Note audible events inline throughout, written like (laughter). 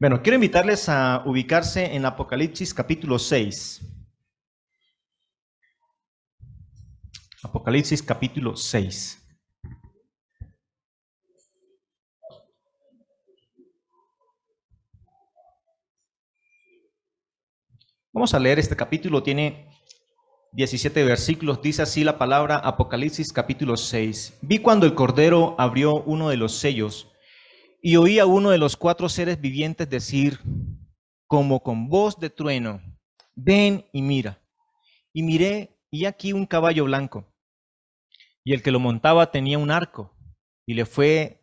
Bueno, quiero invitarles a ubicarse en Apocalipsis capítulo 6. Apocalipsis capítulo 6. Vamos a leer este capítulo, tiene 17 versículos, dice así la palabra Apocalipsis capítulo 6. Vi cuando el Cordero abrió uno de los sellos y oí a uno de los cuatro seres vivientes decir, como con voz de trueno, ven y mira. Y miré, y aquí un caballo blanco. Y el que lo montaba tenía un arco, y le fue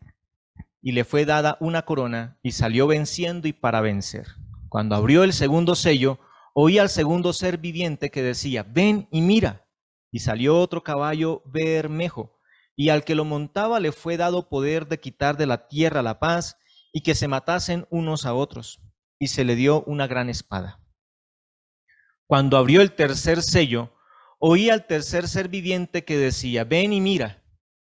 y le fue dada una corona, y salió venciendo y para vencer. Cuando abrió el segundo sello, oí al segundo ser viviente que decía, ven y mira. Y salió otro caballo bermejo y al que lo montaba le fue dado poder de quitar de la tierra la paz y que se matasen unos a otros, y se le dio una gran espada. Cuando abrió el tercer sello, oí al tercer ser viviente que decía, ven y mira.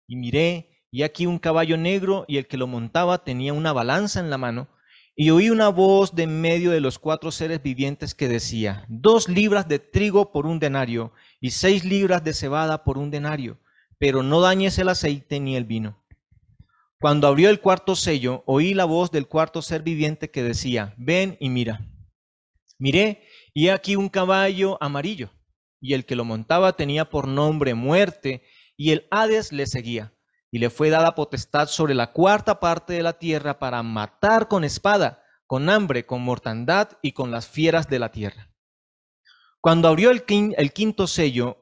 Y miré, y aquí un caballo negro, y el que lo montaba tenía una balanza en la mano, y oí una voz de en medio de los cuatro seres vivientes que decía, dos libras de trigo por un denario, y seis libras de cebada por un denario pero no dañes el aceite ni el vino. Cuando abrió el cuarto sello, oí la voz del cuarto ser viviente que decía, ven y mira. Miré, y aquí un caballo amarillo, y el que lo montaba tenía por nombre muerte, y el Hades le seguía, y le fue dada potestad sobre la cuarta parte de la tierra para matar con espada, con hambre, con mortandad y con las fieras de la tierra. Cuando abrió el, quinto sello,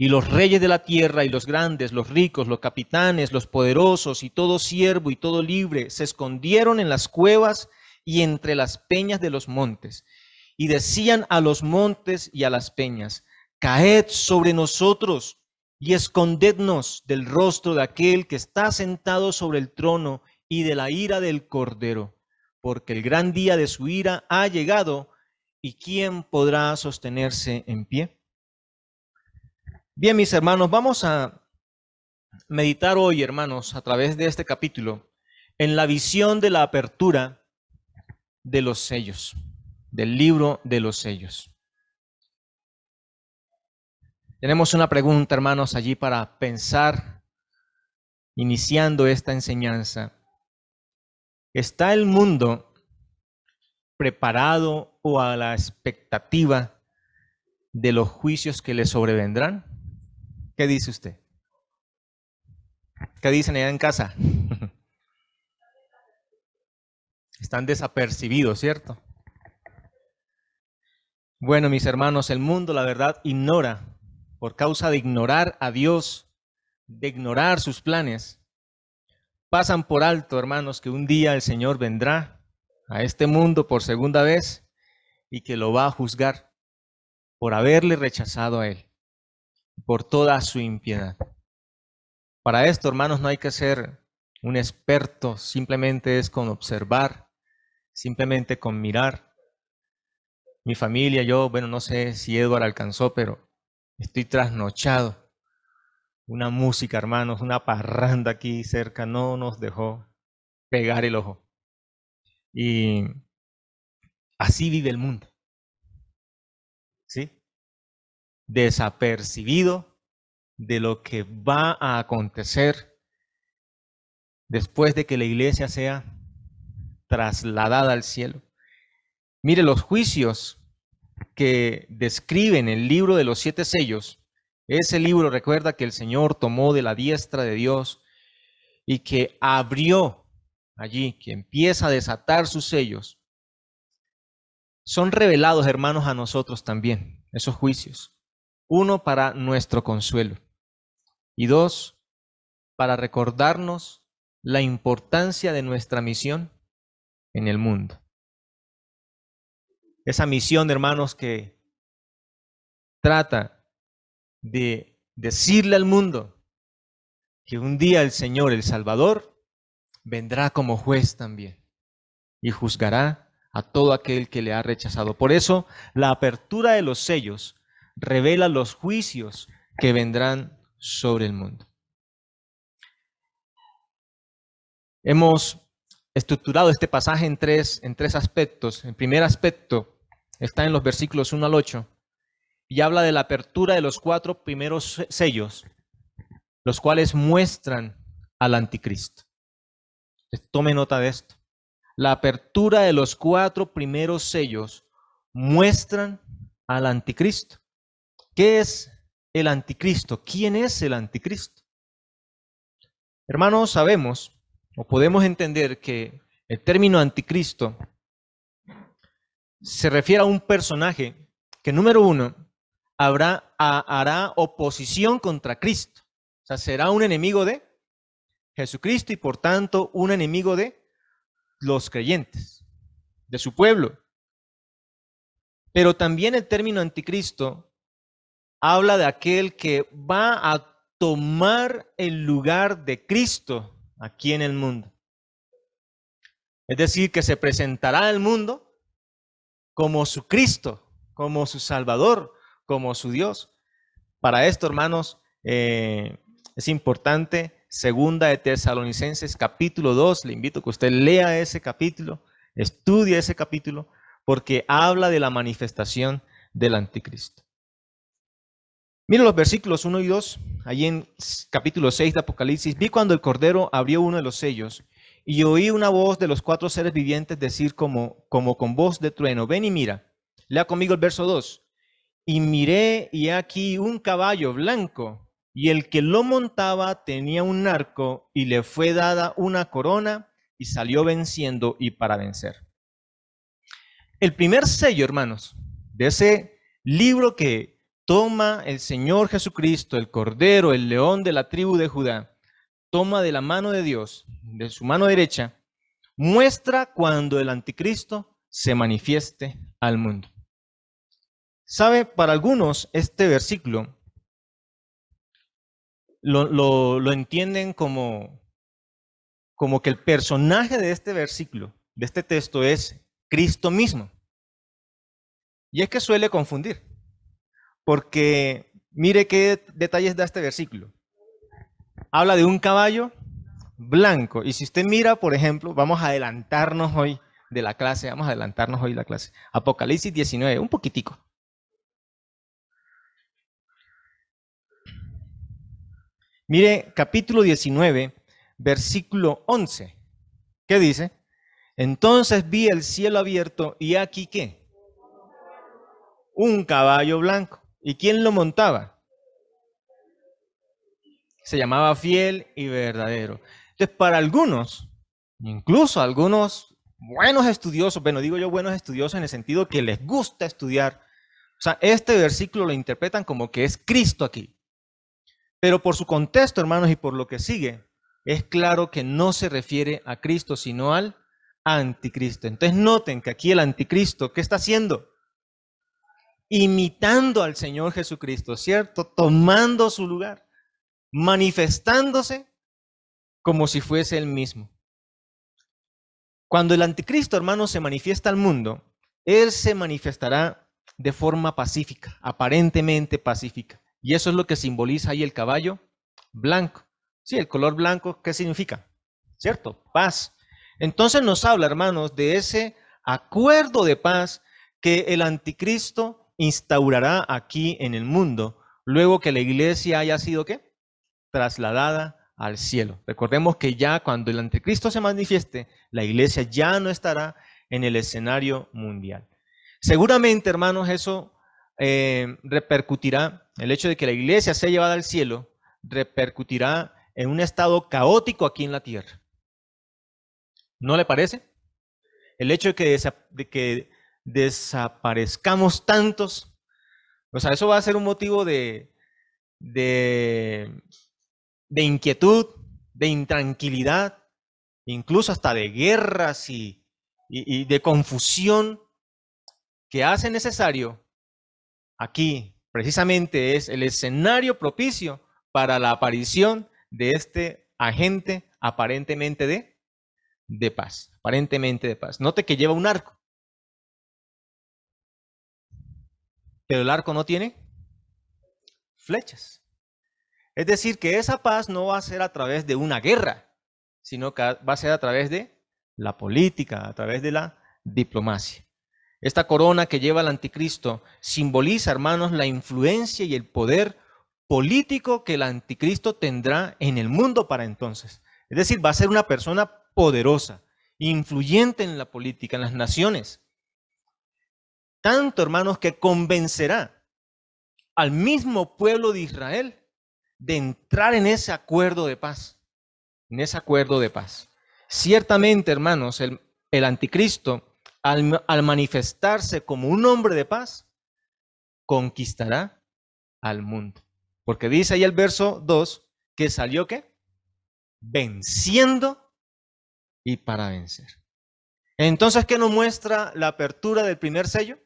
Y los reyes de la tierra y los grandes, los ricos, los capitanes, los poderosos y todo siervo y todo libre se escondieron en las cuevas y entre las peñas de los montes. Y decían a los montes y a las peñas, caed sobre nosotros y escondednos del rostro de aquel que está sentado sobre el trono y de la ira del cordero, porque el gran día de su ira ha llegado y quién podrá sostenerse en pie. Bien, mis hermanos, vamos a meditar hoy, hermanos, a través de este capítulo, en la visión de la apertura de los sellos, del libro de los sellos. Tenemos una pregunta, hermanos, allí para pensar, iniciando esta enseñanza. ¿Está el mundo preparado o a la expectativa de los juicios que le sobrevendrán? ¿Qué dice usted? ¿Qué dicen allá en casa? (laughs) Están desapercibidos, ¿cierto? Bueno, mis hermanos, el mundo, la verdad, ignora, por causa de ignorar a Dios, de ignorar sus planes, pasan por alto, hermanos, que un día el Señor vendrá a este mundo por segunda vez y que lo va a juzgar por haberle rechazado a Él por toda su impiedad. Para esto, hermanos, no hay que ser un experto, simplemente es con observar, simplemente con mirar. Mi familia, yo, bueno, no sé si Edward alcanzó, pero estoy trasnochado. Una música, hermanos, una parranda aquí cerca no nos dejó pegar el ojo. Y así vive el mundo. ¿Sí? Desapercibido de lo que va a acontecer después de que la iglesia sea trasladada al cielo. Mire los juicios que describen el libro de los siete sellos. Ese libro recuerda que el Señor tomó de la diestra de Dios y que abrió allí, que empieza a desatar sus sellos. Son revelados, hermanos, a nosotros también, esos juicios. Uno, para nuestro consuelo. Y dos, para recordarnos la importancia de nuestra misión en el mundo. Esa misión, hermanos, que trata de decirle al mundo que un día el Señor, el Salvador, vendrá como juez también y juzgará a todo aquel que le ha rechazado. Por eso, la apertura de los sellos revela los juicios que vendrán sobre el mundo. Hemos estructurado este pasaje en tres, en tres aspectos. El primer aspecto está en los versículos 1 al 8 y habla de la apertura de los cuatro primeros sellos, los cuales muestran al anticristo. Tome nota de esto. La apertura de los cuatro primeros sellos muestran al anticristo. ¿Qué es el anticristo? ¿Quién es el anticristo? Hermanos, sabemos o podemos entender que el término anticristo se refiere a un personaje que, número uno, habrá, hará oposición contra Cristo. O sea, será un enemigo de Jesucristo y por tanto un enemigo de los creyentes, de su pueblo. Pero también el término anticristo habla de aquel que va a tomar el lugar de Cristo aquí en el mundo. Es decir, que se presentará al mundo como su Cristo, como su Salvador, como su Dios. Para esto, hermanos, eh, es importante, segunda de Tesalonicenses capítulo 2, le invito que usted lea ese capítulo, estudie ese capítulo, porque habla de la manifestación del anticristo. Miren los versículos 1 y 2, allí en capítulo 6 de Apocalipsis, vi cuando el Cordero abrió uno de los sellos y oí una voz de los cuatro seres vivientes decir como, como con voz de trueno, ven y mira. Lea conmigo el verso 2. Y miré y aquí un caballo blanco y el que lo montaba tenía un arco y le fue dada una corona y salió venciendo y para vencer. El primer sello, hermanos, de ese libro que toma el Señor Jesucristo, el Cordero, el león de la tribu de Judá, toma de la mano de Dios, de su mano derecha, muestra cuando el anticristo se manifieste al mundo. ¿Sabe? Para algunos este versículo lo, lo, entienden como, como que el personaje de este versículo, de este texto, es Cristo mismo. Y es que suele confundir. Porque mire qué detalles da este versículo. Habla de un caballo blanco. Y si usted mira, por ejemplo, vamos a adelantarnos hoy de la clase, vamos a adelantarnos hoy de la clase. Apocalipsis 19, un poquitico. Mire, capítulo 19, versículo 11. ¿Qué dice? Entonces vi el cielo abierto y aquí qué? Un caballo blanco. ¿Y quién lo montaba? Se llamaba fiel y verdadero. Entonces, para algunos, incluso algunos buenos estudiosos, bueno, digo yo buenos estudiosos en el sentido que les gusta estudiar, o sea, este versículo lo interpretan como que es Cristo aquí. Pero por su contexto, hermanos, y por lo que sigue, es claro que no se refiere a Cristo, sino al anticristo. Entonces noten que aquí el anticristo, ¿qué está haciendo? Imitando al Señor Jesucristo, ¿cierto? Tomando su lugar, manifestándose como si fuese el mismo. Cuando el anticristo, hermano, se manifiesta al mundo, él se manifestará de forma pacífica, aparentemente pacífica. Y eso es lo que simboliza ahí el caballo blanco. Sí, el color blanco, ¿qué significa? ¿Cierto? Paz. Entonces nos habla, hermanos, de ese acuerdo de paz que el anticristo instaurará aquí en el mundo, luego que la iglesia haya sido qué? Trasladada al cielo. Recordemos que ya cuando el anticristo se manifieste, la iglesia ya no estará en el escenario mundial. Seguramente, hermanos, eso eh, repercutirá, el hecho de que la iglesia sea llevada al cielo, repercutirá en un estado caótico aquí en la tierra. ¿No le parece? El hecho de que, de que desaparezcamos tantos, o sea, eso va a ser un motivo de, de, inquietud, de intranquilidad, incluso hasta de guerras y, y, y de confusión que hace necesario. Aquí precisamente es el escenario propicio para la aparición de este agente aparentemente de, de paz, aparentemente de paz. Note que lleva un arco, pero el arco no tiene flechas. Es decir, que esa paz no va a ser a través de una guerra, sino que va a ser a través de la política, a través de la diplomacia. Esta corona que lleva el anticristo simboliza, hermanos, la influencia y el poder político que el anticristo tendrá en el mundo para entonces. Es decir, va a ser una persona poderosa, influyente en la política, en las naciones. Tanto, hermanos, que convencerá al mismo pueblo de Israel de entrar en ese acuerdo de paz, en ese acuerdo de paz. Ciertamente, hermanos, el, anticristo al, manifestarse como un hombre de paz, conquistará al mundo. Porque dice ahí el verso 2 que salió qué? Venciendo y para vencer. Entonces, ¿qué nos muestra la apertura del primer sello?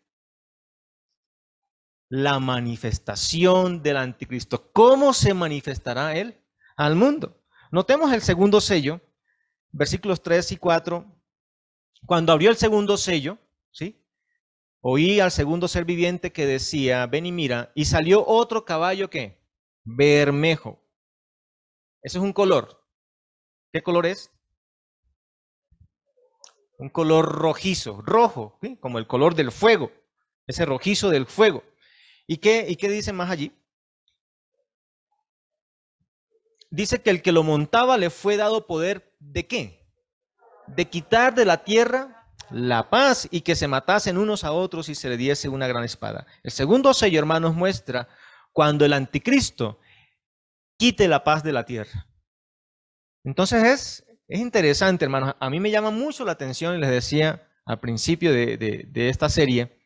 La manifestación del anticristo. ¿Cómo se manifestará él al mundo? Notemos el segundo sello, versículos 3 y 4 cuando abrió el segundo sello, ¿sí? Oí al segundo ser viviente que decía, ven y mira, y salió otro caballo que, bermejo. Ese es un color. ¿Qué color es? Un color rojizo, rojo, como el color del fuego, ese rojizo del fuego. ¿Y qué, ¿Y qué dice más allí? Dice que el que lo montaba le fue dado poder de qué? de quitar de la tierra la paz y que se matasen unos a otros y se le diese una gran espada. El segundo sello, hermanos, muestra cuando el anticristo quite la paz de la tierra. Entonces es, es interesante, hermanos. A mí me llama mucho la atención, y les decía al principio de, de esta serie,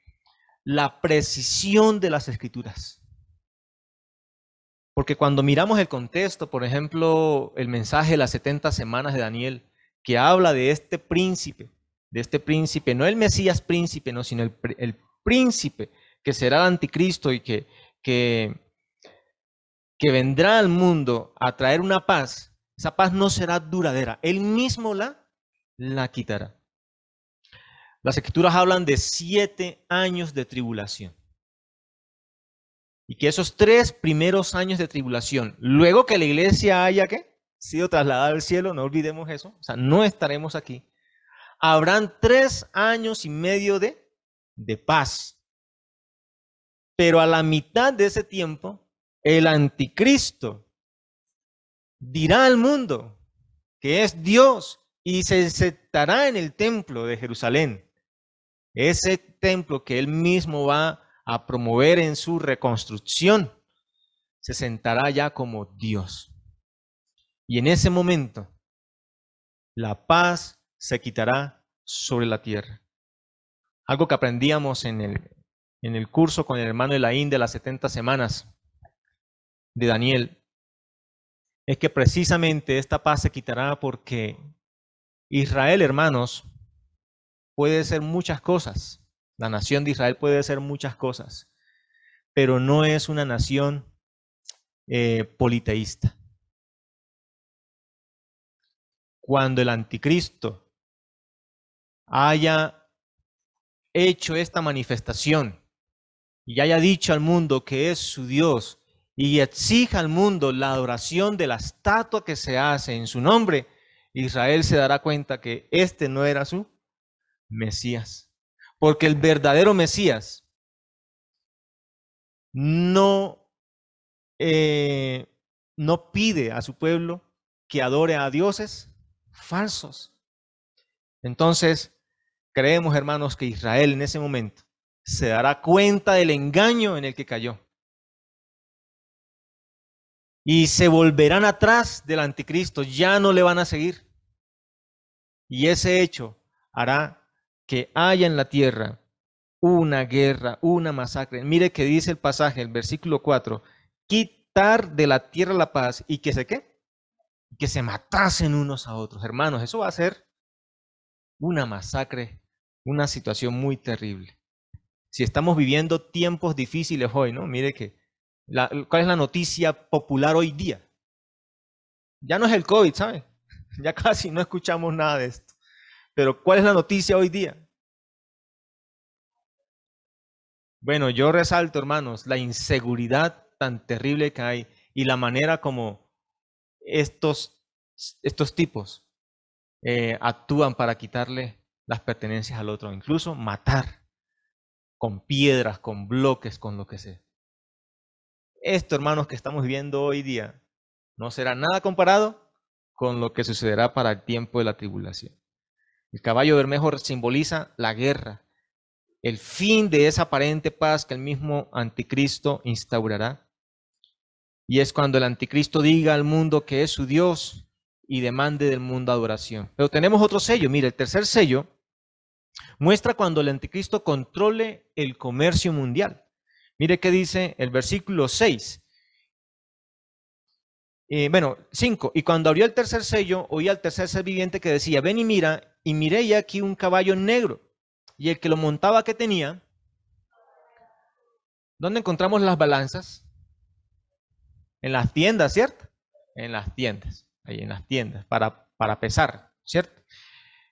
la precisión de las escrituras. Porque cuando miramos el contexto, por ejemplo, el mensaje de las 70 semanas de Daniel, que habla de este príncipe, de este príncipe, no el Mesías príncipe, no, sino el, príncipe que será el anticristo y que, que, que vendrá al mundo a traer una paz, esa paz no será duradera, él mismo la, la quitará. Las escrituras hablan de siete años de tribulación. Y que esos tres primeros años de tribulación, luego que la iglesia haya sido trasladado al cielo, no olvidemos eso, o sea, no estaremos aquí. Habrán tres años y medio de, de paz. Pero a la mitad de ese tiempo, el anticristo dirá al mundo que es Dios y se sentará en el templo de Jerusalén. Ese templo que él mismo va a promover en su reconstrucción, se sentará ya como Dios. Y en ese momento, la paz se quitará sobre la tierra. Algo que aprendíamos en el, en el curso con el hermano Elaín de las 70 semanas de Daniel, es que precisamente esta paz se quitará porque Israel, hermanos, puede ser muchas cosas. La nación de Israel puede ser muchas cosas, pero no es una nación eh, politeísta. cuando el anticristo haya hecho esta manifestación y haya dicho al mundo que es su Dios y exija al mundo la adoración de la estatua que se hace en su nombre, Israel se dará cuenta que este no era su Mesías. Porque el verdadero Mesías no, eh, no pide a su pueblo que adore a dioses falsos. Entonces, creemos, hermanos, que Israel en ese momento se dará cuenta del engaño en el que cayó. Y se volverán atrás del anticristo, ya no le van a seguir. Y ese hecho hará que haya en la tierra una guerra, una masacre. Mire que dice el pasaje, el versículo 4, quitar de la tierra la paz y que se qué? Que se matasen unos a otros. Hermanos, eso va a ser una masacre, una situación muy terrible. Si estamos viviendo tiempos difíciles hoy, ¿no? Mire que, ¿cuál es la noticia popular hoy día? Ya no es el COVID, ¿sabe? (laughs) Ya casi no escuchamos nada de esto. Pero ¿cuál es la noticia hoy día? Bueno, yo resalto, hermanos, la inseguridad tan terrible que hay y la manera como estos, estos tipos eh, actúan para quitarle las pertenencias al otro, incluso matar con piedras, con bloques, con lo que sea. Esto, hermanos, que estamos viviendo hoy día, no será nada comparado con lo que sucederá para el tiempo de la tribulación. El caballo bermejo simboliza la guerra, el fin de esa aparente paz que el mismo anticristo instaurará. Y es cuando el anticristo diga al mundo que es su Dios y demande del mundo adoración. Pero tenemos otro sello. Mire, el tercer sello muestra cuando el anticristo controle el comercio mundial. Mire qué dice el versículo 6. Eh, bueno, 5. Y cuando abrió el tercer sello, oí al tercer ser viviente que decía, ven y mira, y miré ya aquí un caballo negro y el que lo montaba, ¿qué tenía? ¿Dónde encontramos las balanzas? En las tiendas, ¿cierto? En las tiendas, ahí en las tiendas, para, para pesar, ¿cierto?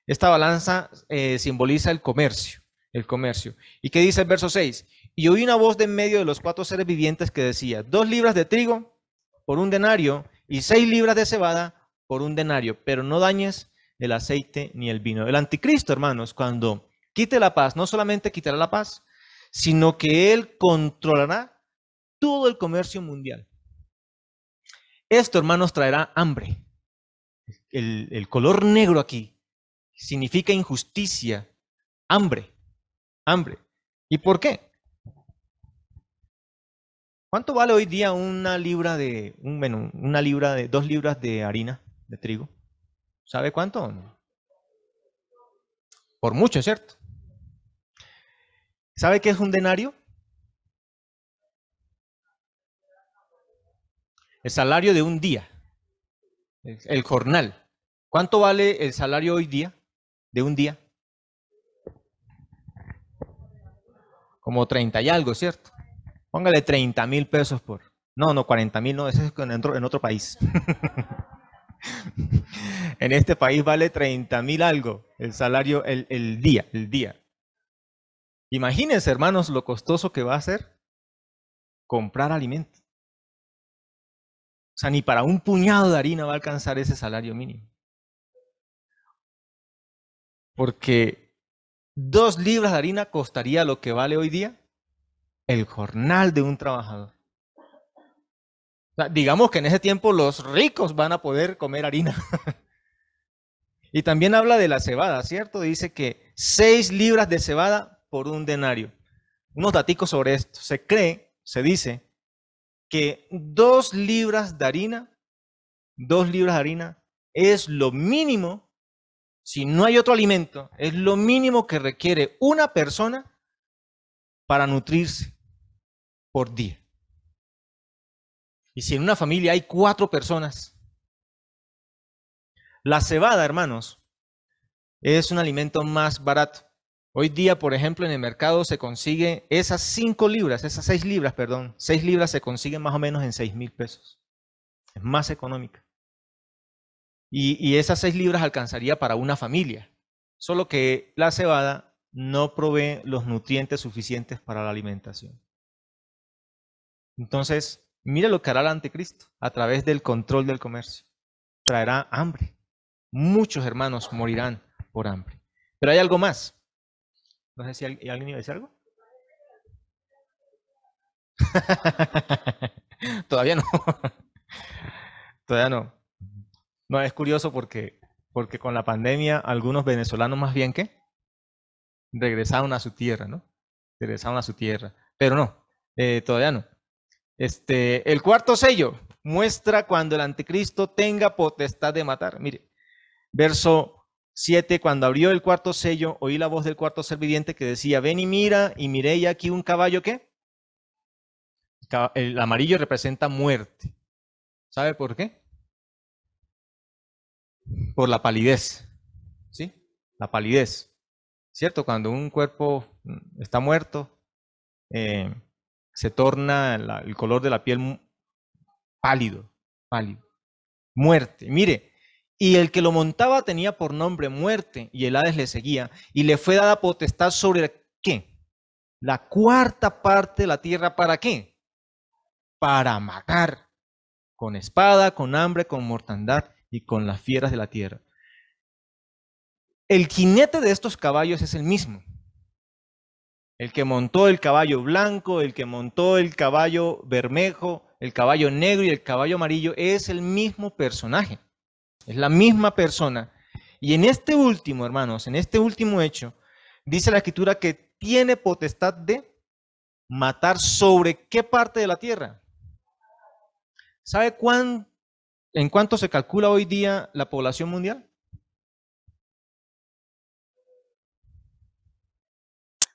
Esta balanza eh, simboliza el comercio, el comercio. ¿Y qué dice el verso 6? Y oí una voz de en medio de los cuatro seres vivientes que decía, dos libras de trigo por un denario y seis libras de cebada por un denario, pero no dañes el aceite ni el vino. El anticristo, hermanos, cuando quite la paz, no solamente quitará la paz, sino que Él controlará todo el comercio mundial. Esto, hermanos, traerá hambre. El, color negro aquí significa injusticia, hambre, hambre. ¿Y por qué? ¿Cuánto vale hoy día una libra de, un, bueno, una libra de, dos libras de harina de trigo? ¿Sabe cuánto? Por mucho, ¿cierto? ¿Sabe qué es un denario? El salario de un día, el jornal. ¿Cuánto vale el salario hoy día de un día? Como 30 y algo, ¿cierto? Póngale 30 mil pesos por... No, no, 40 mil, no, ese es en otro, en otro país. (laughs) (laughs) en este país vale 30 mil algo el salario, el, el día, el día. Imagínense, hermanos, lo costoso que va a ser comprar alimento. O sea, ni para un puñado de harina va a alcanzar ese salario mínimo. Porque dos libras de harina costaría lo que vale hoy día el jornal de un trabajador. Digamos que en ese tiempo los ricos van a poder comer harina. (laughs) y también habla de la cebada, ¿cierto? Dice que seis libras de cebada por un denario. Unos datos sobre esto. Se cree, se dice, que dos libras de harina, dos libras de harina es lo mínimo, si no hay otro alimento, es lo mínimo que requiere una persona para nutrirse por día. Y si en una familia hay cuatro personas, la cebada, hermanos, es un alimento más barato. Hoy día, por ejemplo, en el mercado se consigue esas cinco libras, esas seis libras, perdón, seis libras se consiguen más o menos en seis mil pesos. Es más económica. Y, y esas seis libras alcanzaría para una familia. Solo que la cebada no provee los nutrientes suficientes para la alimentación. Entonces, mire lo que hará el anticristo a través del control del comercio. Traerá hambre. Muchos hermanos morirán por hambre. Pero hay algo más. No sé si alguien iba a decir algo. (laughs) Todavía no. Todavía no. No, es curioso porque, porque con la pandemia algunos venezolanos más bien que regresaron a su tierra, ¿no? Regresaron a su tierra. Pero no, eh, todavía no. Este, el cuarto sello muestra cuando el anticristo tenga potestad de matar. Mire, verso 7, cuando abrió el cuarto sello, oí la voz del cuarto ser viviente que decía, ven y mira, y miré y aquí un caballo ¿qué? El amarillo representa muerte. ¿Sabe por qué? Por la palidez. ¿Sí? La palidez. ¿Cierto? Cuando un cuerpo mm, está muerto, eh, se torna el color de la piel pálido, pálido. Muerte. Mire, y el que lo montaba tenía por nombre muerte, y el Hades le seguía, y le fue dada potestad sobre qué? La cuarta parte de la tierra, ¿para qué? Para matar, con espada, con hambre, con mortandad y con las fieras de la tierra. El jinete de estos caballos es el mismo. El que montó el caballo blanco, el que montó el caballo bermejo, el caballo negro y el caballo amarillo es el mismo personaje. Es la misma persona. Y en este último, hermanos, en este último hecho, dice la escritura que tiene potestad de matar sobre qué parte de la tierra. ¿Sabe cuán, en cuánto se calcula hoy día la población mundial?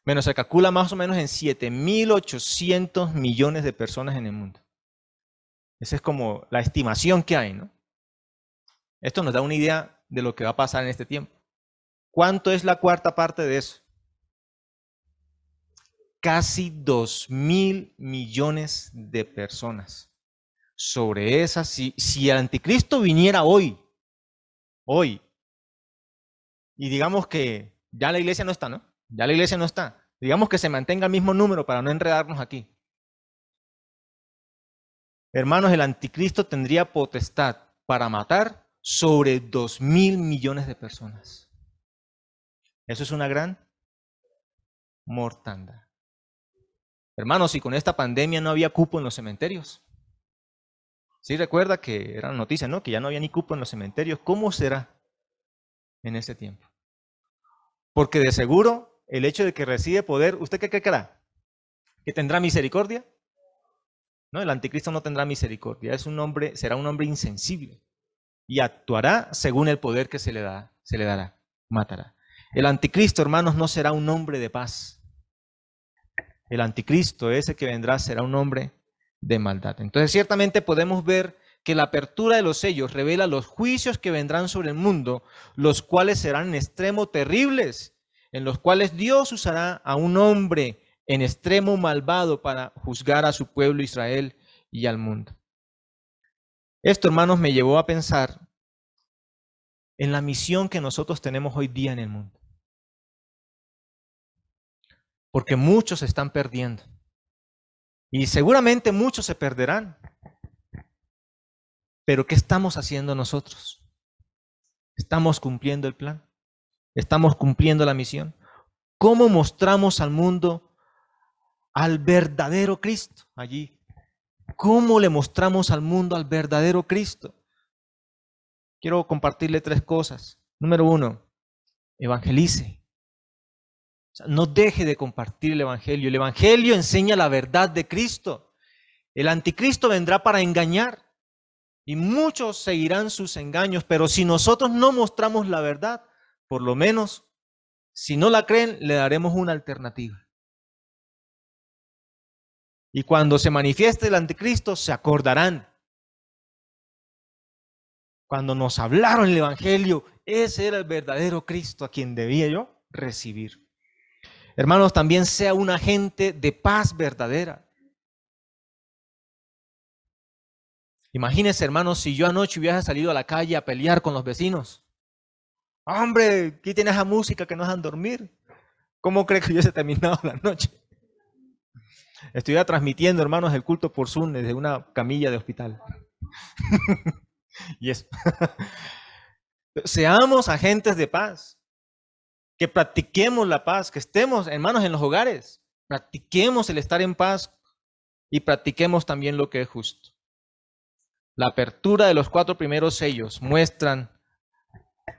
Bueno, se calcula más o menos en 7.800 millones de personas en el mundo. Esa es como la estimación que hay, ¿no? Esto nos da una idea de lo que va a pasar en este tiempo. ¿Cuánto es la cuarta parte de eso? Casi 2 mil millones de personas. Sobre esas, si el anticristo viniera hoy, hoy, y digamos que ya la iglesia no está, ¿no? Ya la iglesia no está. Digamos que se mantenga el mismo número para no enredarnos aquí. Hermanos, el anticristo tendría potestad para matar sobre dos mil millones de personas. Eso es una gran mortandad. Hermanos, si con esta pandemia no había cupo en los cementerios. Sí, recuerda que era noticia, ¿no? Que ya no había ni cupo en los cementerios. ¿Cómo será en este tiempo? Porque de seguro el hecho de que recibe poder, ¿usted qué creerá? ¿Que tendrá misericordia? No, el anticristo no tendrá misericordia, es un hombre, será un hombre insensible y actuará según el poder que se le da, se le dará, matará. El anticristo, hermanos, no será un hombre de paz. El anticristo, ese que vendrá, será un hombre de maldad. Entonces, ciertamente podemos ver que la apertura de los sellos revela los juicios que vendrán sobre el mundo, los cuales serán en extremo terribles en los cuales Dios usará a un hombre en extremo malvado para juzgar a su pueblo Israel y al mundo. Esto, hermanos, me llevó a pensar en la misión que nosotros tenemos hoy día en el mundo. Porque muchos se están perdiendo. Y seguramente muchos se perderán. Pero ¿qué estamos haciendo nosotros? ¿Estamos cumpliendo el plan? ¿Estamos cumpliendo la misión? ¿Cómo mostramos al mundo al verdadero Cristo allí? ¿Cómo le mostramos al mundo al verdadero Cristo? Quiero compartirle tres cosas. Número uno, evangelice. no deje de compartir el Evangelio. El Evangelio enseña la verdad de Cristo. El anticristo vendrá para engañar y muchos seguirán sus engaños, pero si nosotros no mostramos la verdad, por lo menos, si no la creen, le daremos una alternativa. Y cuando se manifieste el anticristo, se acordarán. Cuando nos hablaron el Evangelio, ese era el verdadero Cristo a quien debía yo recibir. Hermanos, también sea un agente de paz verdadera. Imagínense, hermanos, si yo anoche hubiera salido a la calle a pelear con los vecinos. Hombre, tienes esa música que no dejan dormir. ¿Cómo cree que yo se terminado la noche? Estuviera transmitiendo, hermanos, el culto por Zoom desde una camilla de hospital. (laughs) y eso. (laughs) Seamos agentes de paz. Que practiquemos la paz, que estemos, hermanos, en los hogares. Practiquemos el estar en paz y practiquemos también lo que es justo. La apertura de los cuatro primeros sellos muestran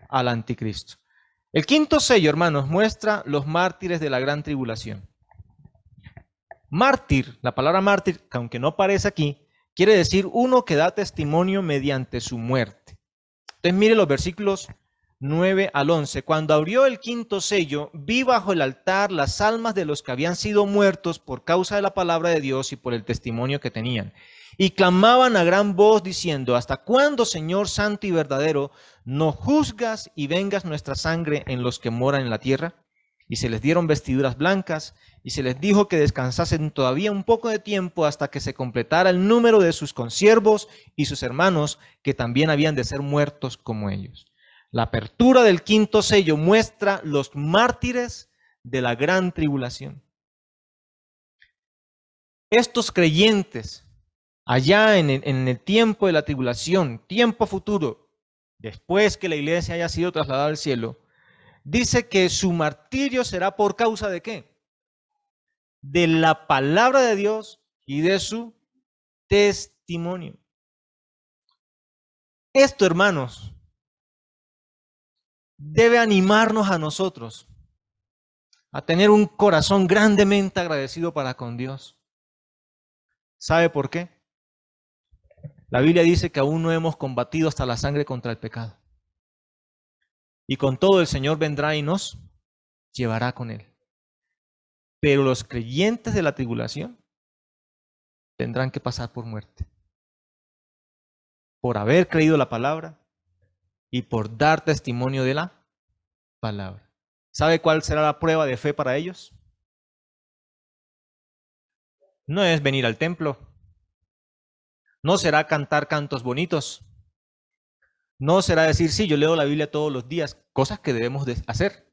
al anticristo. El quinto sello, hermanos, muestra los mártires de la gran tribulación. Mártir, la palabra mártir, que aunque no aparece aquí, quiere decir uno que da testimonio mediante su muerte. Entonces mire los versículos 9 al 11. Cuando abrió el quinto sello, vi bajo el altar las almas de los que habían sido muertos por causa de la palabra de Dios y por el testimonio que tenían. Y clamaban a gran voz diciendo, ¿hasta cuándo, Señor Santo y verdadero, no juzgas y vengas nuestra sangre en los que moran en la tierra? Y se les dieron vestiduras blancas, y se les dijo que descansasen todavía un poco de tiempo hasta que se completara el número de sus consiervos y sus hermanos, que también habían de ser muertos como ellos. La apertura del quinto sello muestra los mártires de la gran tribulación. Estos creyentes allá en el, tiempo de la tribulación, tiempo futuro, después que la iglesia haya sido trasladada al cielo, dice que su martirio será por causa de qué? De la palabra de Dios y de su testimonio. Esto, hermanos, debe animarnos a nosotros a tener un corazón grandemente agradecido para con Dios. ¿Sabe por qué? La Biblia dice que aún no hemos combatido hasta la sangre contra el pecado. Y con todo el Señor vendrá y nos llevará con él. Pero los creyentes de la tribulación tendrán que pasar por muerte. Por haber creído la palabra y por dar testimonio de la palabra. ¿Sabe cuál será la prueba de fe para ellos? No es venir al templo, no será cantar cantos bonitos. No será decir, sí, yo leo la Biblia todos los días, cosas que debemos de hacer.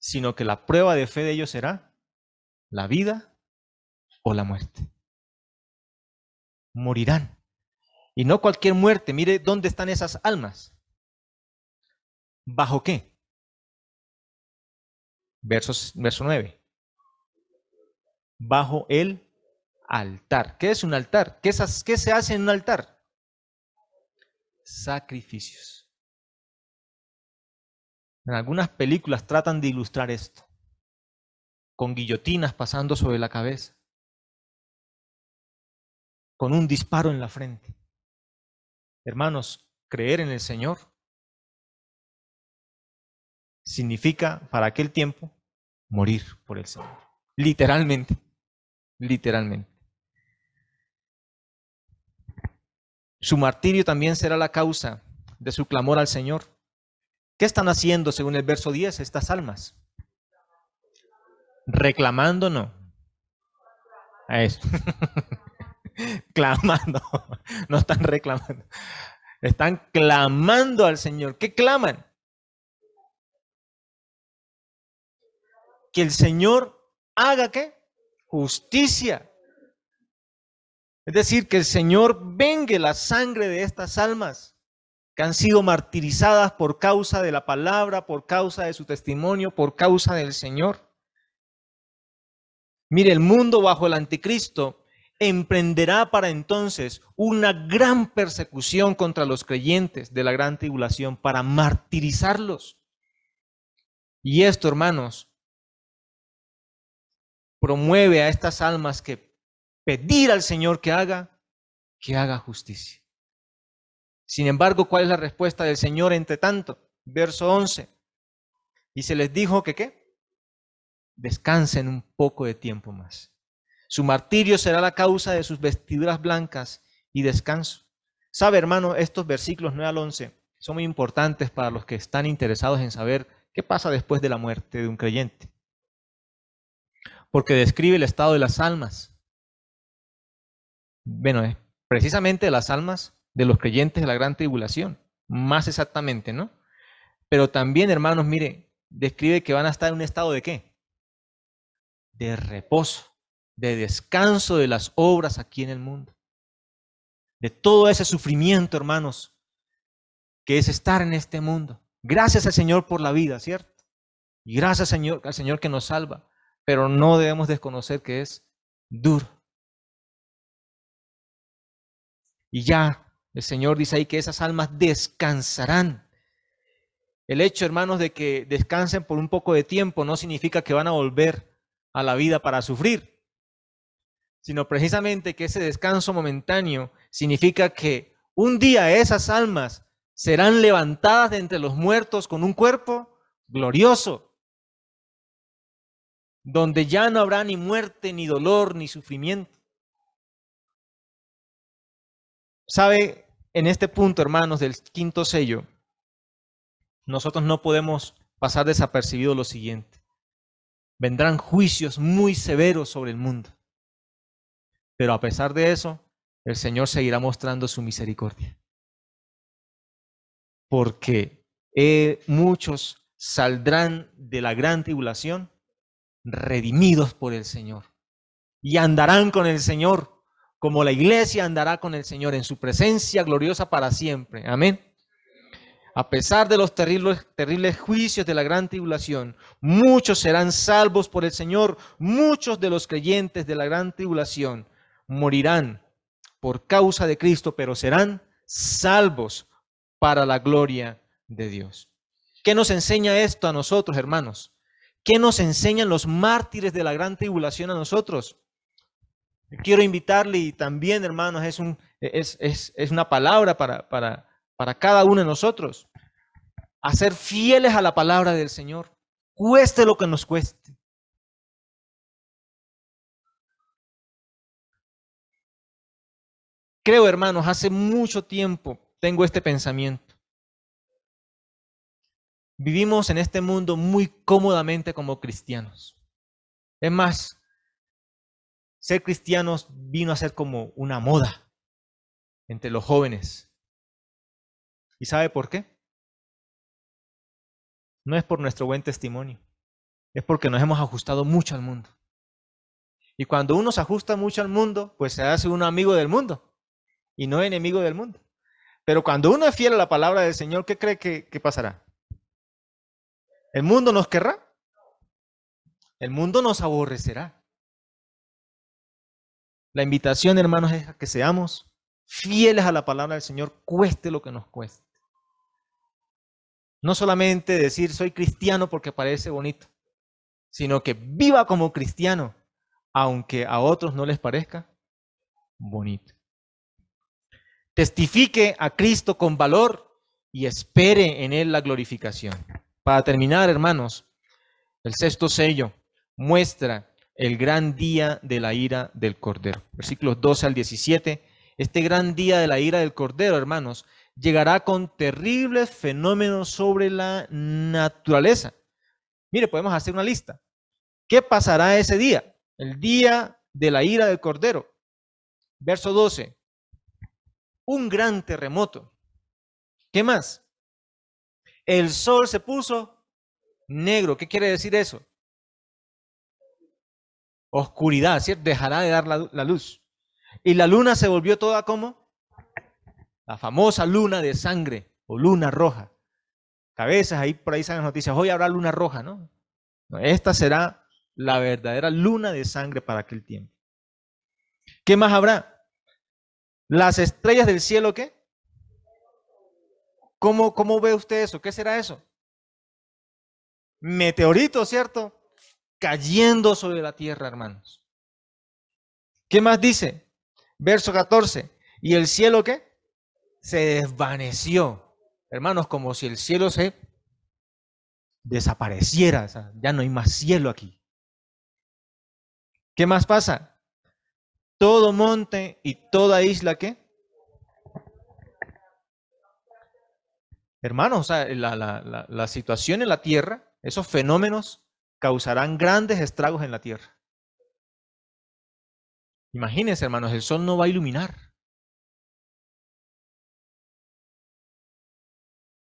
Sino que la prueba de fe de ellos será la vida o la muerte. Morirán. Y no cualquier muerte. Mire dónde están esas almas. ¿Bajo qué? Verso 9. Bajo el altar. ¿Qué es un altar? ¿Qué, se hace en un altar? Sacrificios. En algunas películas tratan de ilustrar esto, con guillotinas pasando sobre la cabeza, con un disparo en la frente. Hermanos, creer en el Señor significa para aquel tiempo morir por el Señor. Literalmente, literalmente. Su martirio también será la causa de su clamor al Señor. ¿Qué están haciendo según el verso 10 estas almas? Reclamando, no. A eso. (laughs) clamando. No están reclamando. Están clamando al Señor. ¿Qué claman? Que el Señor haga qué? Justicia. Es decir, que el Señor vengue la sangre de estas almas que han sido martirizadas por causa de la palabra, por causa de su testimonio, por causa del Señor. Mire, el mundo bajo el anticristo emprenderá para entonces una gran persecución contra los creyentes de la gran tribulación para martirizarlos. Y esto, hermanos, promueve a estas almas que pedir al Señor que haga, que haga justicia. Sin embargo, ¿cuál es la respuesta del Señor entre tanto? Verso 11. Y se les dijo que qué? Descansen un poco de tiempo más. Su martirio será la causa de sus vestiduras blancas y descanso. Sabe, hermano, estos versículos 9 al 11 son muy importantes para los que están interesados en saber qué pasa después de la muerte de un creyente. Porque describe el estado de las almas, bueno, es precisamente las almas de los creyentes de la gran tribulación, más exactamente, ¿no? Pero también, hermanos, mire, describe que van a estar en un estado de qué? De reposo, de descanso de las obras aquí en el mundo. De todo ese sufrimiento, hermanos, que es estar en este mundo. Gracias al Señor por la vida, ¿cierto? Y gracias Señor, al Señor que nos salva. Pero no debemos desconocer que es duro y ya, el Señor dice ahí que esas almas descansarán. El hecho, hermanos, de que descansen por un poco de tiempo no significa que van a volver a la vida para sufrir, sino precisamente que ese descanso momentáneo significa que un día esas almas serán levantadas de entre los muertos con un cuerpo glorioso, donde ya no habrá ni muerte, ni dolor, ni sufrimiento. ¿Sabe? En este punto, hermanos, del quinto sello, nosotros no podemos pasar desapercibido lo siguiente. Vendrán juicios muy severos sobre el mundo. Pero a pesar de eso, el Señor seguirá mostrando su misericordia. Porque eh, muchos saldrán de la gran tribulación redimidos por el Señor y andarán con el Señor como la iglesia andará con el Señor en su presencia gloriosa para siempre. Amén. A pesar de los terribles, terribles, juicios de la gran tribulación, muchos serán salvos por el Señor. Muchos de los creyentes de la gran tribulación morirán por causa de Cristo, pero serán salvos para la gloria de Dios. ¿Qué nos enseña esto a nosotros, hermanos? ¿Qué nos enseñan los mártires de la gran tribulación a nosotros? Quiero invitarle y también, hermanos, es, un, es, es, es una palabra para, para, para cada uno de nosotros. A ser fieles a la palabra del Señor, cueste lo que nos cueste. Creo, hermanos, hace mucho tiempo tengo este pensamiento. Vivimos en este mundo muy cómodamente como cristianos. Es más, ser cristianos vino a ser como una moda entre los jóvenes. ¿Y sabe por qué? No es por nuestro buen testimonio, es porque nos hemos ajustado mucho al mundo. Y cuando uno se ajusta mucho al mundo, pues se hace un amigo del mundo y no enemigo del mundo. Pero cuando uno es fiel a la palabra del Señor, ¿qué cree que, que pasará? ¿El mundo nos querrá? El mundo nos aborrecerá. La invitación, hermanos, es a que seamos fieles a la palabra del Señor, cueste lo que nos cueste. No solamente decir soy cristiano porque parece bonito, sino que viva como cristiano, aunque a otros no les parezca bonito. Testifique a Cristo con valor y espere en Él la glorificación. Para terminar, hermanos, el sexto sello muestra el gran día de la ira del Cordero. Versículos 12 al 17. Este gran día de la ira del Cordero, hermanos, llegará con terribles fenómenos sobre la naturaleza. Mire, podemos hacer una lista. ¿Qué pasará ese día? El día de la ira del Cordero. Verso 12. Un gran terremoto. ¿Qué más? El sol se puso negro. ¿Qué quiere decir eso? Oscuridad, ¿cierto? Dejará de dar la, luz. Y la luna se volvió toda como la famosa luna de sangre o luna roja. Cabezas, ahí por ahí salen noticias, hoy habrá luna roja, ¿no? Esta será la verdadera luna de sangre para aquel tiempo. ¿Qué más habrá? Las estrellas del cielo, ¿qué? ¿Cómo, cómo ve usted eso? ¿Qué será eso? Meteorito, ¿cierto? Cayendo sobre la tierra, hermanos. ¿Qué más dice? Verso 14. ¿Y el cielo qué? Se desvaneció. Hermanos, como si el cielo se desapareciera. ya no hay más cielo aquí. ¿Qué más pasa? Todo monte y toda isla qué? Hermanos, la, la, la situación en la tierra, esos fenómenos causarán grandes estragos en la tierra. Imagínense, hermanos, el sol no va a iluminar.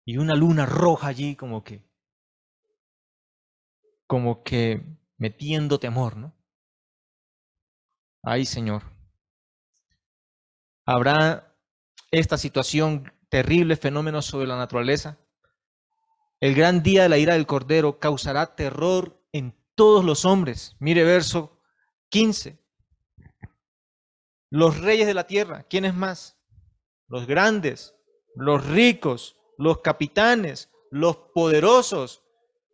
Y una luna roja allí como que, como que metiendo temor, ¿no? Ay, Señor. ¿Habrá esta situación, terrible fenómeno sobre la naturaleza? El gran día de la ira del Cordero causará terror en todos los hombres. Mire verso 15. Los reyes de la tierra, ¿quiénes más? los grandes, los ricos, los capitanes, los poderosos,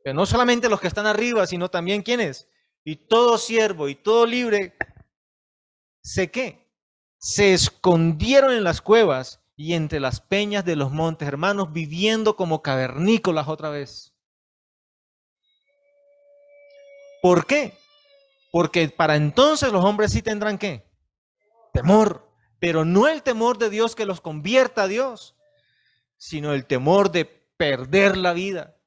no solamente los que están arriba, sino también quienes. Y todo siervo y todo libre, ¿se qué? Se escondieron en las cuevas y entre las peñas de los montes, hermanos, viviendo como cavernícolas otra vez. ¿Por qué? Porque para entonces los hombres sí tendrán qué? Temor, pero no el temor de Dios que los convierta a Dios, sino el temor de perder la vida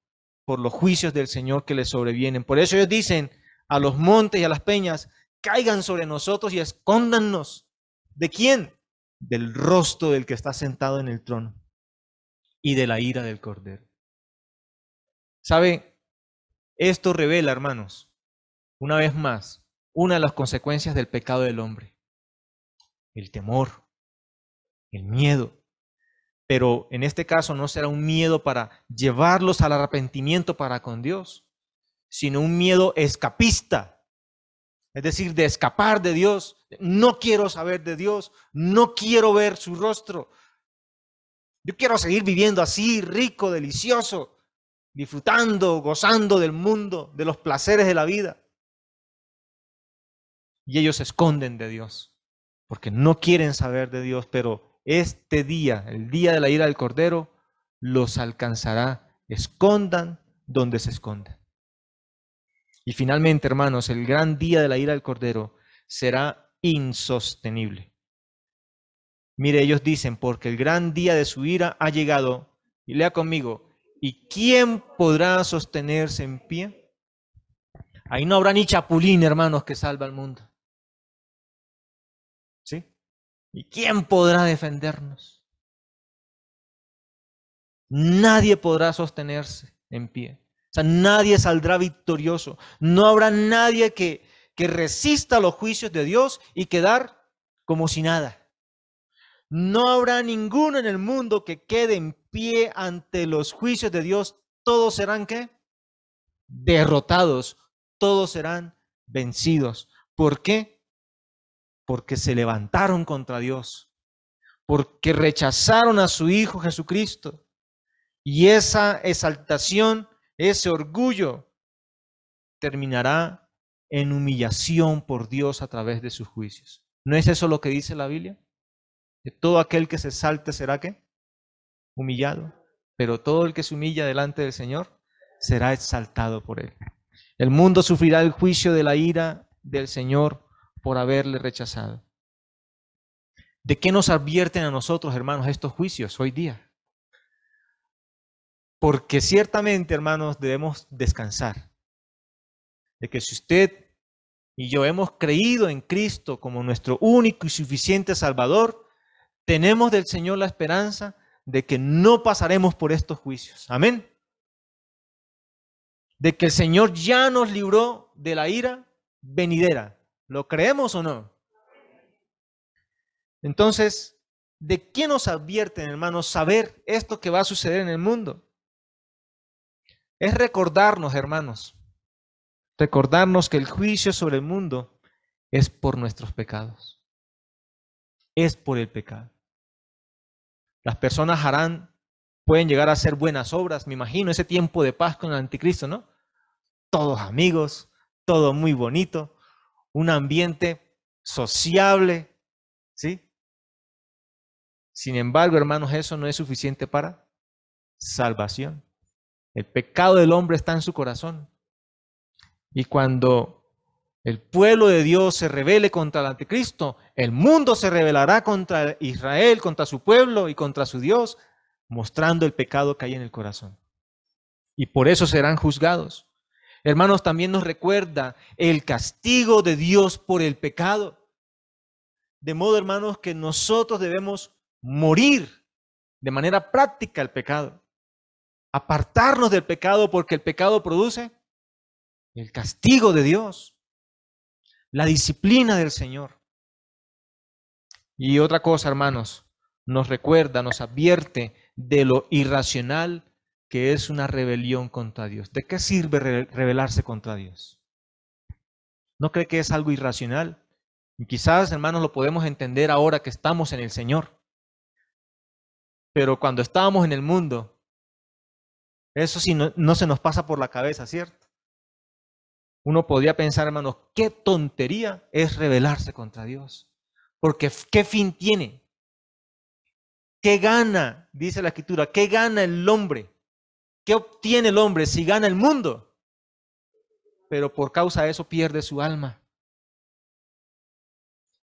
por los juicios del Señor que les sobrevienen. Por eso ellos dicen a los montes y a las peñas, caigan sobre nosotros y escóndannos. ¿De quién? Del rostro del que está sentado en el trono y de la ira del Cordero. ¿Sabe? Esto revela, hermanos, una vez más, una de las consecuencias del pecado del hombre. El temor, el miedo, pero en este caso no será un miedo para llevarlos al arrepentimiento para con Dios, sino un miedo escapista, es decir, de escapar de Dios. No quiero saber de Dios, no quiero ver su rostro. Yo quiero seguir viviendo así, rico, delicioso, disfrutando, gozando del mundo, de los placeres de la vida. Y ellos se esconden de Dios, porque no quieren saber de Dios, pero este día, el día de la ira del Cordero, los alcanzará. Escondan donde se escondan. Y finalmente, hermanos, el gran día de la ira del Cordero será insostenible. Mire, ellos dicen, porque el gran día de su ira ha llegado, y lea conmigo, ¿y quién podrá sostenerse en pie? Ahí no habrá ni chapulín, hermanos, que salva al mundo. ¿Y quién podrá defendernos? Nadie podrá sostenerse en pie. O sea, nadie saldrá victorioso. No habrá nadie que, que resista los juicios de Dios y quedar como si nada. No habrá ninguno en el mundo que quede en pie ante los juicios de Dios. Todos serán qué? Derrotados. Todos serán vencidos. ¿Por qué? Porque se levantaron contra Dios, porque rechazaron a su Hijo Jesucristo. Y esa exaltación, ese orgullo, terminará en humillación por Dios a través de sus juicios. ¿No es eso lo que dice la Biblia? Que todo aquel que se salte será qué? Humillado. Pero todo el que se humilla delante del Señor será exaltado por él. El mundo sufrirá el juicio de la ira del Señor por haberle rechazado. ¿De qué nos advierten a nosotros, hermanos, estos juicios hoy día? Porque ciertamente, hermanos, debemos descansar. De que si usted y yo hemos creído en Cristo como nuestro único y suficiente Salvador, tenemos del Señor la esperanza de que no pasaremos por estos juicios. Amén. De que el Señor ya nos libró de la ira venidera. ¿Lo creemos o no? Entonces, ¿de qué nos advierten, hermanos, saber esto que va a suceder en el mundo? Es recordarnos, hermanos, recordarnos que el juicio sobre el mundo es por nuestros pecados. Es por el pecado. Las personas harán, pueden llegar a hacer buenas obras, me imagino, ese tiempo de paz con el anticristo, ¿no? Todos amigos, todo muy bonito, un ambiente sociable, ¿sí? Sin embargo, hermanos, eso no es suficiente para salvación. El pecado del hombre está en su corazón. Y cuando el pueblo de Dios se revele contra el anticristo, el mundo se rebelará contra Israel, contra su pueblo y contra su Dios, mostrando el pecado que hay en el corazón. Y por eso serán juzgados. Hermanos, también nos recuerda el castigo de Dios por el pecado. De modo, hermanos, que nosotros debemos morir de manera práctica el pecado. Apartarnos del pecado porque el pecado produce el castigo de Dios, la disciplina del Señor. Y otra cosa, hermanos, nos recuerda, nos advierte de lo irracional que es una rebelión contra Dios. ¿De qué sirve rebelarse contra Dios? ¿No cree que es algo irracional? Y quizás, hermanos, lo podemos entender ahora que estamos en el Señor. pero cuando estábamos en el mundo, eso sí no, no se nos pasa por la cabeza, ¿cierto? Uno podría pensar, hermanos, qué tontería es rebelarse contra Dios. Porque ¿qué fin tiene? ¿Qué gana? Dice la escritura, ¿qué gana el hombre? ¿Qué obtiene el hombre si gana el mundo? Pero por causa de eso pierde su alma.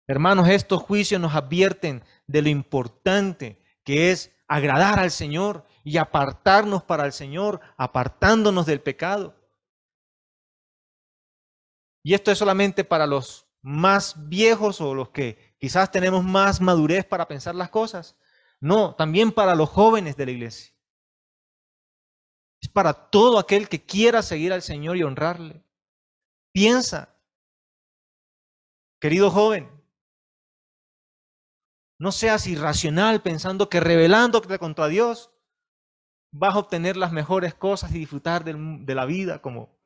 Hermanos, estos juicios nos advierten de lo importante que es agradar al Señor y apartarnos para el Señor, apartándonos del pecado. Y esto es solamente para los más viejos o los que quizás tenemos más madurez para pensar las cosas. No, también para los jóvenes de la iglesia. Es para todo aquel que quiera seguir al Señor y honrarle. Piensa, querido joven, no seas irracional pensando que rebelándote contra Dios vas a obtener las mejores cosas y disfrutar de la vida como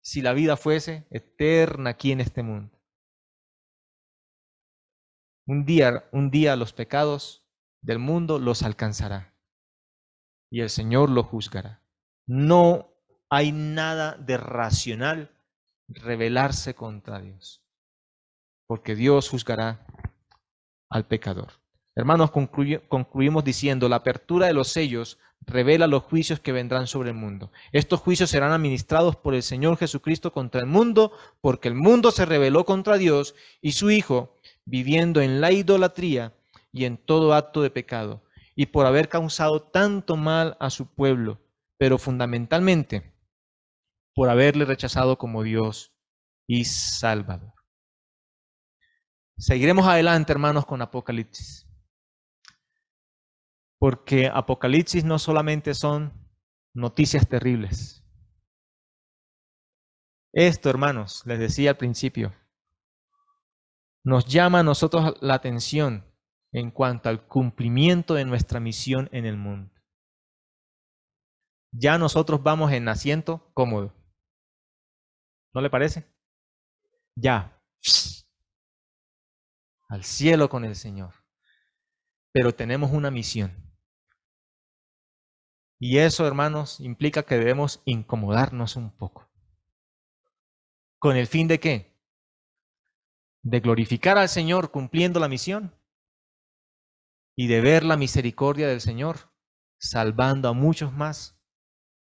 si la vida fuese eterna aquí en este mundo. Un día, un día los pecados del mundo los alcanzará y el Señor los juzgará. No hay nada de racional rebelarse contra Dios, porque Dios juzgará al pecador. Hermanos, concluimos diciendo, la apertura de los sellos revela los juicios que vendrán sobre el mundo. Estos juicios serán administrados por el Señor Jesucristo contra el mundo, porque el mundo se rebeló contra Dios y su Hijo, viviendo en la idolatría y en todo acto de pecado, y por haber causado tanto mal a su pueblo, pero fundamentalmente por haberle rechazado como Dios y Salvador. Seguiremos adelante, hermanos, con Apocalipsis porque Apocalipsis no solamente son noticias terribles. Esto, hermanos, les decía al principio, nos llama a nosotros la atención en cuanto al cumplimiento de nuestra misión en el mundo. Ya nosotros vamos en asiento cómodo. ¿No le parece? Ya. Al cielo con el Señor. Pero tenemos una misión. Y eso, hermanos, implica que debemos incomodarnos un poco. ¿Con el fin de qué? De glorificar al Señor cumpliendo la misión y de ver la misericordia del Señor salvando a muchos más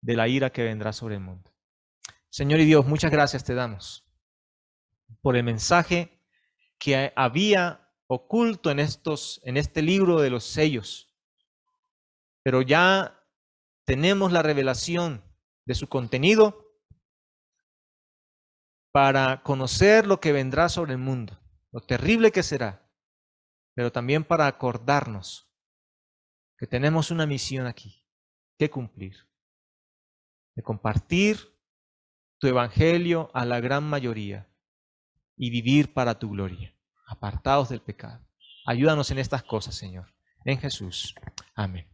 de la ira que vendrá sobre el mundo. Señor y Dios, muchas gracias te damos por el mensaje que había oculto en estos en este libro de los sellos. Pero ya tenemos la revelación de su contenido para conocer lo que vendrá sobre el mundo, lo terrible que será, pero también para acordarnos que tenemos una misión aquí que cumplir, de compartir tu evangelio a la gran mayoría y vivir para tu gloria, apartados del pecado. Ayúdanos en estas cosas, Señor. En Jesús. Amén.